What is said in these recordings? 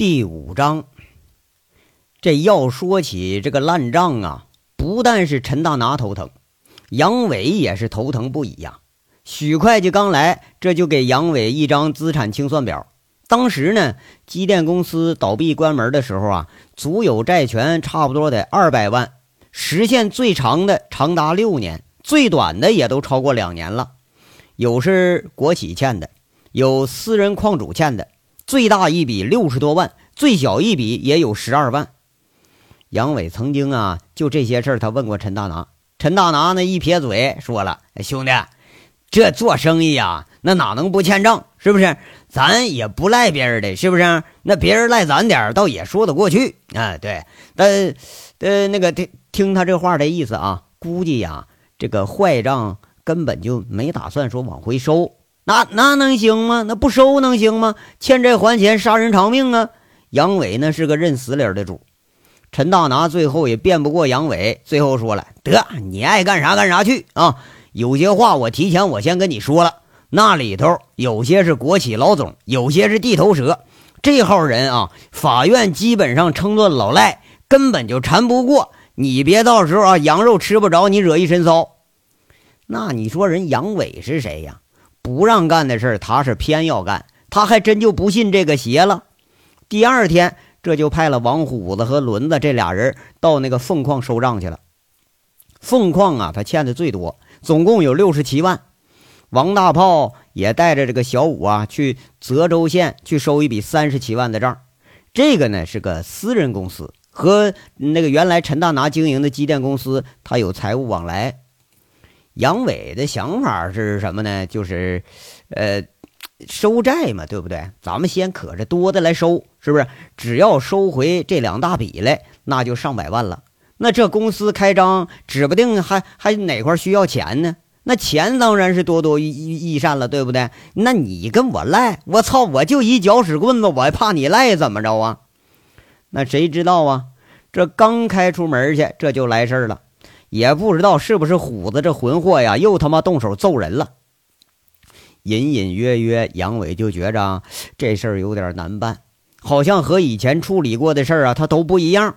第五章，这要说起这个烂账啊，不但是陈大拿头疼，杨伟也是头疼不已呀。许会计刚来，这就给杨伟一张资产清算表。当时呢，机电公司倒闭关门的时候啊，足有债权差不多得二百万，时限最长的长达六年，最短的也都超过两年了。有是国企欠的，有私人矿主欠的。最大一笔六十多万，最小一笔也有十二万。杨伟曾经啊，就这些事儿，他问过陈大拿。陈大拿那一撇嘴，说了：“兄弟，这做生意呀，那哪能不欠账？是不是？咱也不赖别人的，是不是？那别人赖咱点倒也说得过去啊。对，但呃，那个听听他这话的意思啊，估计呀，这个坏账根本就没打算说往回收。”那那能行吗？那不收能行吗？欠债还钱，杀人偿命啊！杨伟那是个认死理的主。陈大拿最后也辩不过杨伟，最后说了：“得，你爱干啥干啥去啊！有些话我提前我先跟你说了，那里头有些是国企老总，有些是地头蛇。这号人啊，法院基本上称作老赖，根本就缠不过。你别到时候啊，羊肉吃不着，你惹一身骚。那你说人杨伟是谁呀？”不让干的事儿，他是偏要干，他还真就不信这个邪了。第二天，这就派了王虎子和轮子这俩人到那个凤矿收账去了。凤矿啊，他欠的最多，总共有六十七万。王大炮也带着这个小五啊，去泽州县去收一笔三十七万的账。这个呢是个私人公司，和那个原来陈大拿经营的机电公司，他有财务往来。杨伟的想法是什么呢？就是，呃，收债嘛，对不对？咱们先可着多的来收，是不是？只要收回这两大笔来，那就上百万了。那这公司开张，指不定还还哪块需要钱呢？那钱当然是多多益益善了，对不对？那你跟我赖，我操，我就一搅屎棍子，我还怕你赖怎么着啊？那谁知道啊？这刚开出门去，这就来事儿了。也不知道是不是虎子这混货呀，又他妈动手揍人了。隐隐约约，杨伟就觉着这事儿有点难办，好像和以前处理过的事儿啊，他都不一样。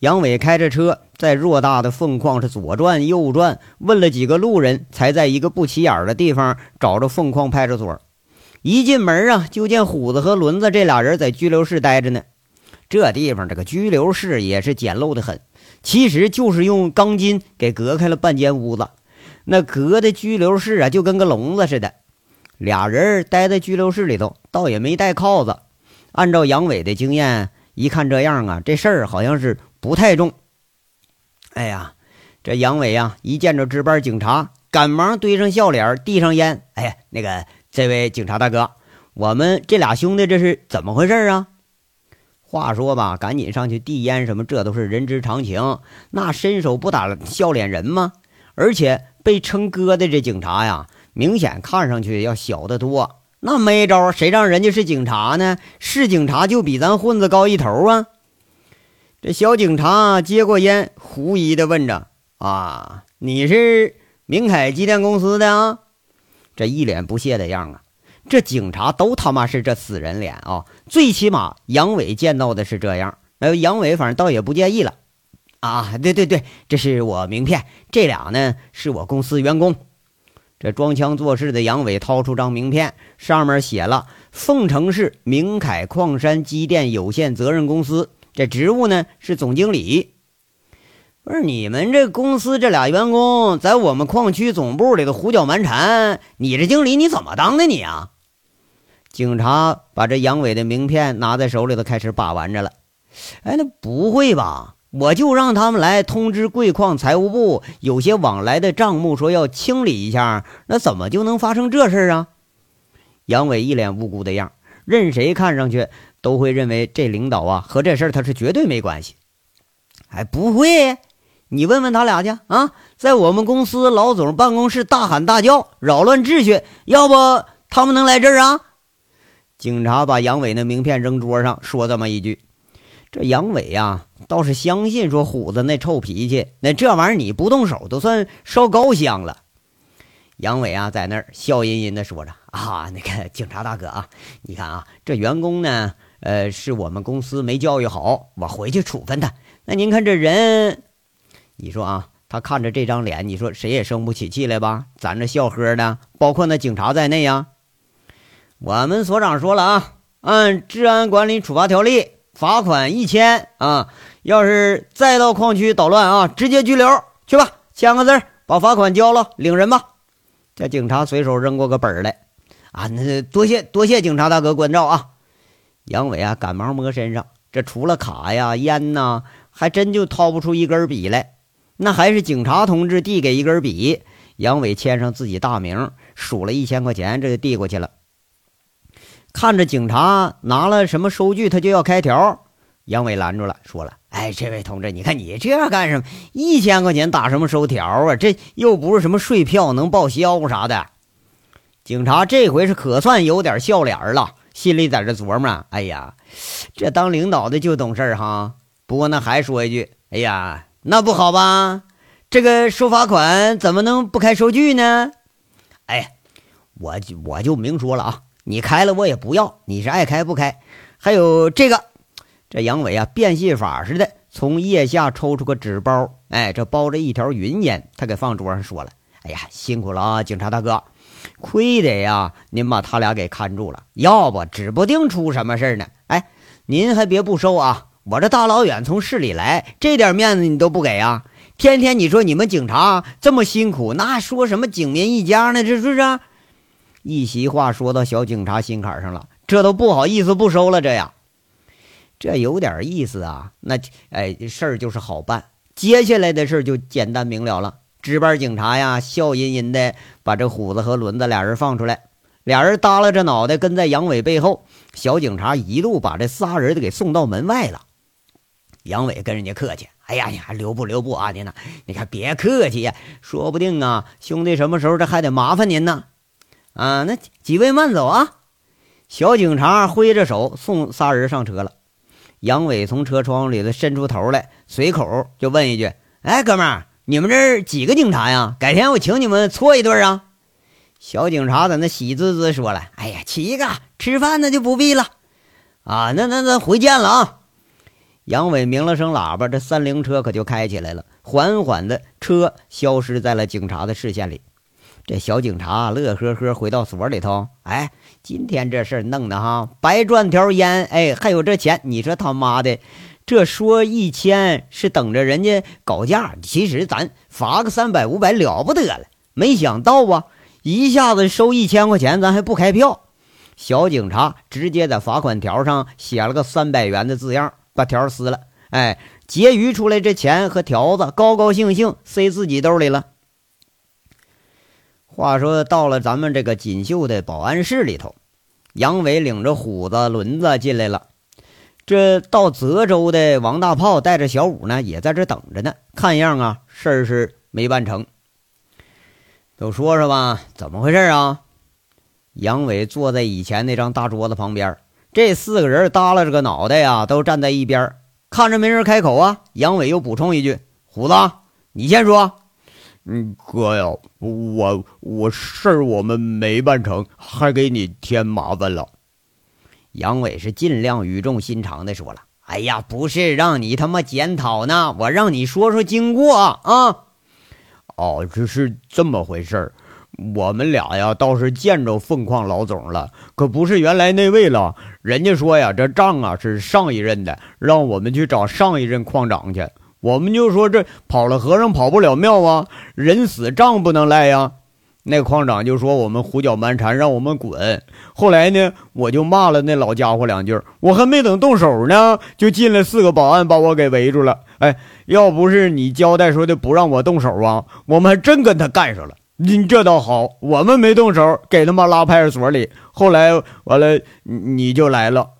杨伟开着车在偌大的凤矿是左转右转，问了几个路人，才在一个不起眼的地方找着凤矿派出所。一进门啊，就见虎子和轮子这俩人在拘留室待着呢。这地方这个拘留室也是简陋的很。其实就是用钢筋给隔开了半间屋子，那隔的拘留室啊，就跟个笼子似的。俩人待在拘留室里头，倒也没带铐子。按照杨伟的经验，一看这样啊，这事儿好像是不太重。哎呀，这杨伟呀，一见着值班警察，赶忙堆上笑脸，递上烟。哎呀，那个这位警察大哥，我们这俩兄弟这是怎么回事啊？话说吧，赶紧上去递烟什么，这都是人之常情。那伸手不打笑脸人吗？而且被称哥的这警察呀，明显看上去要小得多。那没招，谁让人家是警察呢？是警察就比咱混子高一头啊！这小警察接过烟，狐疑的问着：“啊，你是明凯机电公司的啊？”这一脸不屑的样啊！这警察都他妈是这死人脸啊！最起码杨伟见到的是这样，呃，杨伟反正倒也不介意了。啊，对对对，这是我名片，这俩呢是我公司员工。这装腔作势的杨伟掏出张名片，上面写了凤城市明凯矿山机电有限责任公司，这职务呢是总经理。不是你们这公司这俩员工在我们矿区总部里头胡搅蛮缠，你这经理你怎么当的你啊？警察把这杨伟的名片拿在手里头，开始把玩着了。哎，那不会吧？我就让他们来通知贵矿财务部，有些往来的账目说要清理一下，那怎么就能发生这事啊？杨伟一脸无辜的样，任谁看上去都会认为这领导啊和这事儿他是绝对没关系。哎，不会。你问问他俩去啊，在我们公司老总办公室大喊大叫，扰乱秩序，要不他们能来这儿啊？警察把杨伟那名片扔桌上，说这么一句。这杨伟呀，倒是相信说虎子那臭脾气，那这玩意儿你不动手都算烧高香了。杨伟啊，在那儿笑吟吟的说着：“啊，那个警察大哥啊，你看啊，这员工呢，呃，是我们公司没教育好，我回去处分他。那您看这人，你说啊，他看着这张脸，你说谁也生不起气来吧？咱这笑呵的，包括那警察在内呀。我们所长说了啊，按治安管理处罚条例，罚款一千啊。要是再到矿区捣乱啊，直接拘留去吧，签个字，把罚款交了，领人吧。这警察随手扔过个本来，啊，那多谢多谢警察大哥关照啊。杨伟啊，赶忙摸身上，这除了卡呀、烟呐，还真就掏不出一根笔来。那还是警察同志递给一根笔，杨伟签上自己大名，数了一千块钱，这就递过去了。看着警察拿了什么收据，他就要开条。杨伟拦住了，说了：“哎，这位同志，你看你这样干什么？一千块钱打什么收条啊？这又不是什么税票能报销啥的。”警察这回是可算有点笑脸了，心里在这琢磨：“哎呀，这当领导的就懂事哈。”不过那还说一句：“哎呀，那不好吧？这个收罚款怎么能不开收据呢？”哎，我就我就明说了啊，你开了我也不要，你是爱开不开。还有这个。这杨伟啊，变戏法似的从腋下抽出个纸包，哎，这包着一条云烟，他给放桌上，说了：“哎呀，辛苦了啊，警察大哥，亏得呀，您把他俩给看住了，要不指不定出什么事呢。哎，您还别不收啊，我这大老远从市里来，这点面子你都不给啊？天天你说你们警察这么辛苦，那说什么警民一家呢？这是不是？一席话说到小警察心坎上了，这都不好意思不收了，这呀。”这有点意思啊，那哎事儿就是好办，接下来的事儿就简单明了了。值班警察呀，笑吟吟的把这虎子和轮子俩人放出来，俩人耷拉着脑袋跟在杨伟背后。小警察一路把这仨人都给送到门外了。杨伟跟人家客气：“哎呀呀，留步留步啊，您呐，你看别客气呀，说不定啊，兄弟什么时候这还得麻烦您呢。啊，那几位慢走啊。”小警察挥着手送仨人上车了。杨伟从车窗里头伸出头来，随口就问一句：“哎，哥们儿，你们这儿几个警察呀？改天我请你们搓一顿啊！”小警察在那喜滋滋说了：“哎呀，七个，吃饭那就不必了。啊，那那那回见了啊！”杨伟鸣了声喇叭，这三菱车可就开起来了，缓缓的车消失在了警察的视线里。这小警察乐呵呵回到所里头，哎，今天这事弄的哈，白赚条烟，哎，还有这钱，你说他妈的，这说一千是等着人家搞价，其实咱罚个三百五百了不得了，没想到啊，一下子收一千块钱，咱还不开票。小警察直接在罚款条上写了个三百元的字样，把条撕了，哎，结余出来这钱和条子，高高兴兴塞自己兜里了。话说到了咱们这个锦绣的保安室里头，杨伟领着虎子、轮子进来了。这到泽州的王大炮带着小五呢，也在这等着呢。看样啊，事儿是没办成。都说说吧，怎么回事啊？杨伟坐在以前那张大桌子旁边，这四个人耷拉着个脑袋呀，都站在一边，看着没人开口啊。杨伟又补充一句：“虎子，你先说。”嗯，哥呀，我我事儿我们没办成，还给你添麻烦了。杨伟是尽量语重心长的说了：“哎呀，不是让你他妈检讨呢，我让你说说经过啊。”哦，这是这么回事儿。我们俩呀，倒是见着凤矿老总了，可不是原来那位了。人家说呀，这账啊是上一任的，让我们去找上一任矿长去。我们就说这跑了和尚跑不了庙啊，人死账不能赖呀。那矿长就说我们胡搅蛮缠，让我们滚。后来呢，我就骂了那老家伙两句，我还没等动手呢，就进来四个保安把我给围住了。哎，要不是你交代说的不让我动手啊，我们还真跟他干上了。你这倒好，我们没动手，给他妈拉派出所里。后来完了，你就来了，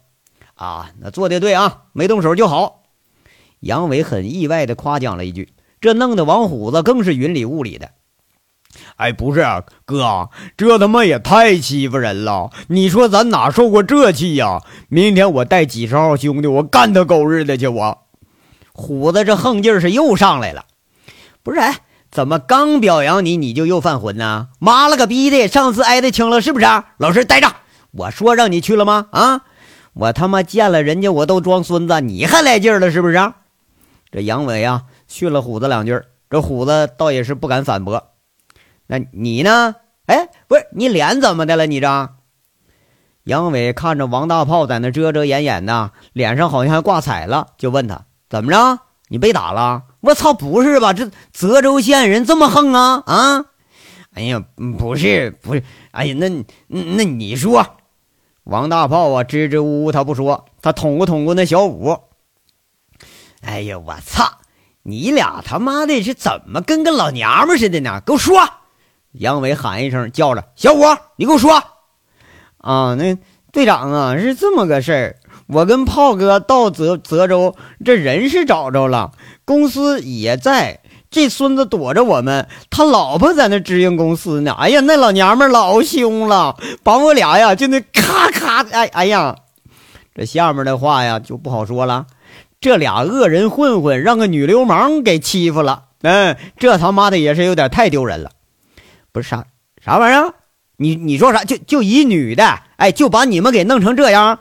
啊，那做的对啊，没动手就好。杨伟很意外的夸奖了一句，这弄得王虎子更是云里雾里的。哎，不是啊哥，这他妈也太欺负人了！你说咱哪受过这气呀？明天我带几十号兄弟，我干他狗日的去！我虎子这横劲是又上来了。不是，哎，怎么刚表扬你，你就又犯浑呢？妈了个逼的，上次挨的轻了是不是？老实待着！我说让你去了吗？啊！我他妈见了人家我都装孙子，你还来劲了是不是？这杨伟啊训了虎子两句，这虎子倒也是不敢反驳。那你呢？哎，不是你脸怎么的了？你这？杨伟看着王大炮在那遮遮掩掩的，脸上好像还挂彩了，就问他怎么着？你被打了？我操，不是吧？这泽州县人这么横啊？啊？哎呀，不是，不是。哎呀，那那你说，王大炮啊，支支吾吾，他不说，他捅咕捅咕那小五。哎呀，我操！你俩他妈的是怎么跟个老娘们似的呢？给我说！杨伟喊一声，叫着小五，你给我说。啊，那队长啊，是这么个事儿。我跟炮哥到泽泽州，这人是找着了，公司也在。这孙子躲着我们，他老婆在那直营公司呢。哎呀，那老娘们老凶了，把我俩呀就那咔咔的，哎哎呀，这下面的话呀就不好说了。这俩恶人混混让个女流氓给欺负了，嗯，这他妈的也是有点太丢人了。不是啥啥玩意儿？你你说啥？就就一女的，哎，就把你们给弄成这样？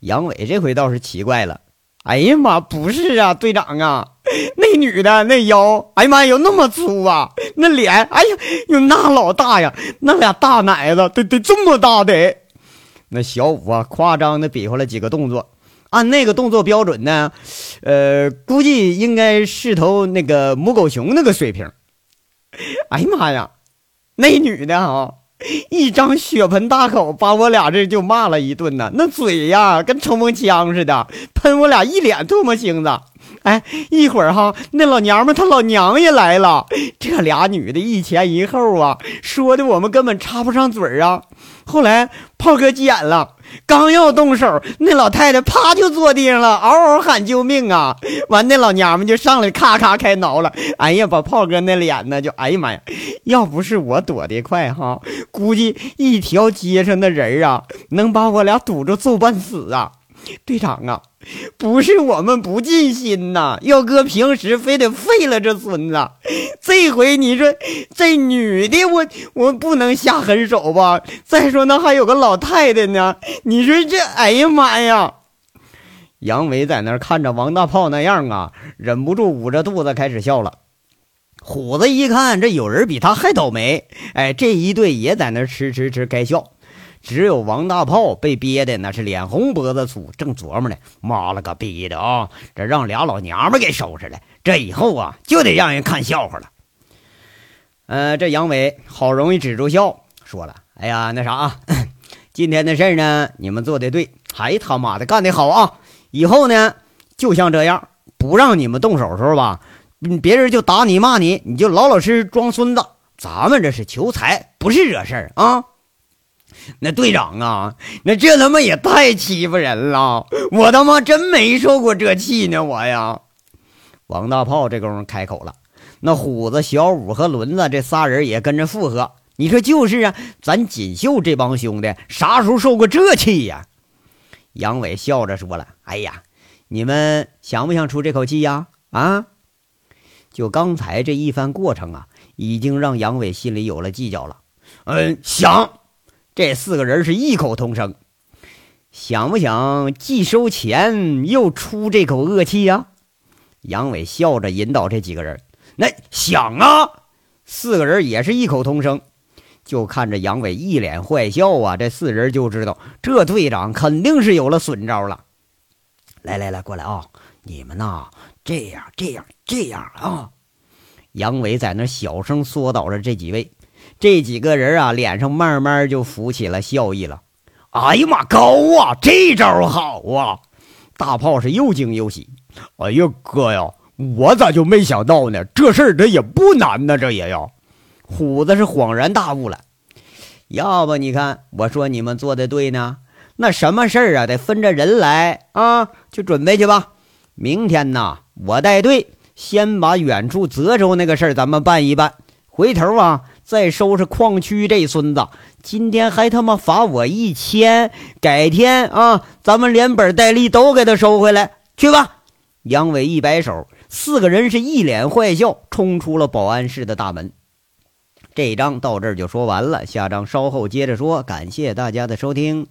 杨伟这回倒是奇怪了。哎呀妈，不是啊，队长啊，那女的那腰，哎呀妈，有那么粗啊？那脸，哎呀，有那老大呀，那俩大奶子得得这么大的。那小五啊，夸张的比划了几个动作，按那个动作标准呢，呃，估计应该是头那个母狗熊那个水平。哎呀妈呀，那女的啊！一张血盆大口，把我俩这就骂了一顿呢。那嘴呀，跟冲锋枪似的，喷我俩一脸唾沫星子。哎，一会儿哈，那老娘们她老娘也来了，这俩女的一前一后啊，说的我们根本插不上嘴啊。后来炮哥急眼了。刚要动手，那老太太啪就坐地上了，嗷嗷喊救命啊！完，那老娘们就上来咔咔开挠了。哎呀，把炮哥那脸呢，就哎呀妈呀！要不是我躲得快哈，估计一条街上的人啊，能把我俩堵着揍半死啊！队长啊！不是我们不尽心呐，要搁平时非得废了这孙子。这回你说这女的，我我不能下狠手吧？再说那还有个老太太呢，你说这，哎呀妈呀！杨伟在那看着王大炮那样啊，忍不住捂着肚子开始笑了。虎子一看这有人比他还倒霉，哎，这一对也在那吃吃吃该笑。只有王大炮被憋的那是脸红脖子粗，正琢磨呢。妈了个逼的啊！这让俩老娘们给收拾了，这以后啊就得让人看笑话了。呃，这杨伟好容易止住笑，说了：“哎呀，那啥，今天的事呢，你们做的对，还他妈的干得好啊！以后呢，就像这样，不让你们动手的时候吧，别人就打你骂你，你就老老实实装孙子。咱们这是求财，不是惹事儿啊。”那队长啊，那这他妈也太欺负人了！我他妈真没受过这气呢，我呀！王大炮这功夫开口了，那虎子、小五和轮子这仨人也跟着附和。你说就是啊，咱锦绣这帮兄弟啥时候受过这气呀？杨伟笑着说了：“哎呀，你们想不想出这口气呀？啊？就刚才这一番过程啊，已经让杨伟心里有了计较了。嗯，想。”这四个人是异口同声，想不想既收钱又出这口恶气呀？杨伟笑着引导这几个人，那想啊！四个人也是异口同声，就看着杨伟一脸坏笑啊！这四人就知道这队长肯定是有了损招了。来来来，过来啊！你们呐，这样这样这样啊！杨伟在那小声说导着这几位。这几个人啊，脸上慢慢就浮起了笑意了。哎呀妈，高啊！这招好啊！大炮是又惊又喜。哎呀哥呀，我咋就没想到呢？这事儿这也不难呢，这也要。虎子是恍然大悟了。要不你看，我说你们做的对呢。那什么事儿啊，得分着人来啊，去准备去吧。明天呢，我带队先把远处泽州那个事儿咱们办一办。回头啊。再收拾矿区这孙子，今天还他妈罚我一千，改天啊，咱们连本带利都给他收回来，去吧！杨伟一摆手，四个人是一脸坏笑，冲出了保安室的大门。这一章到这儿就说完了，下章稍后接着说。感谢大家的收听。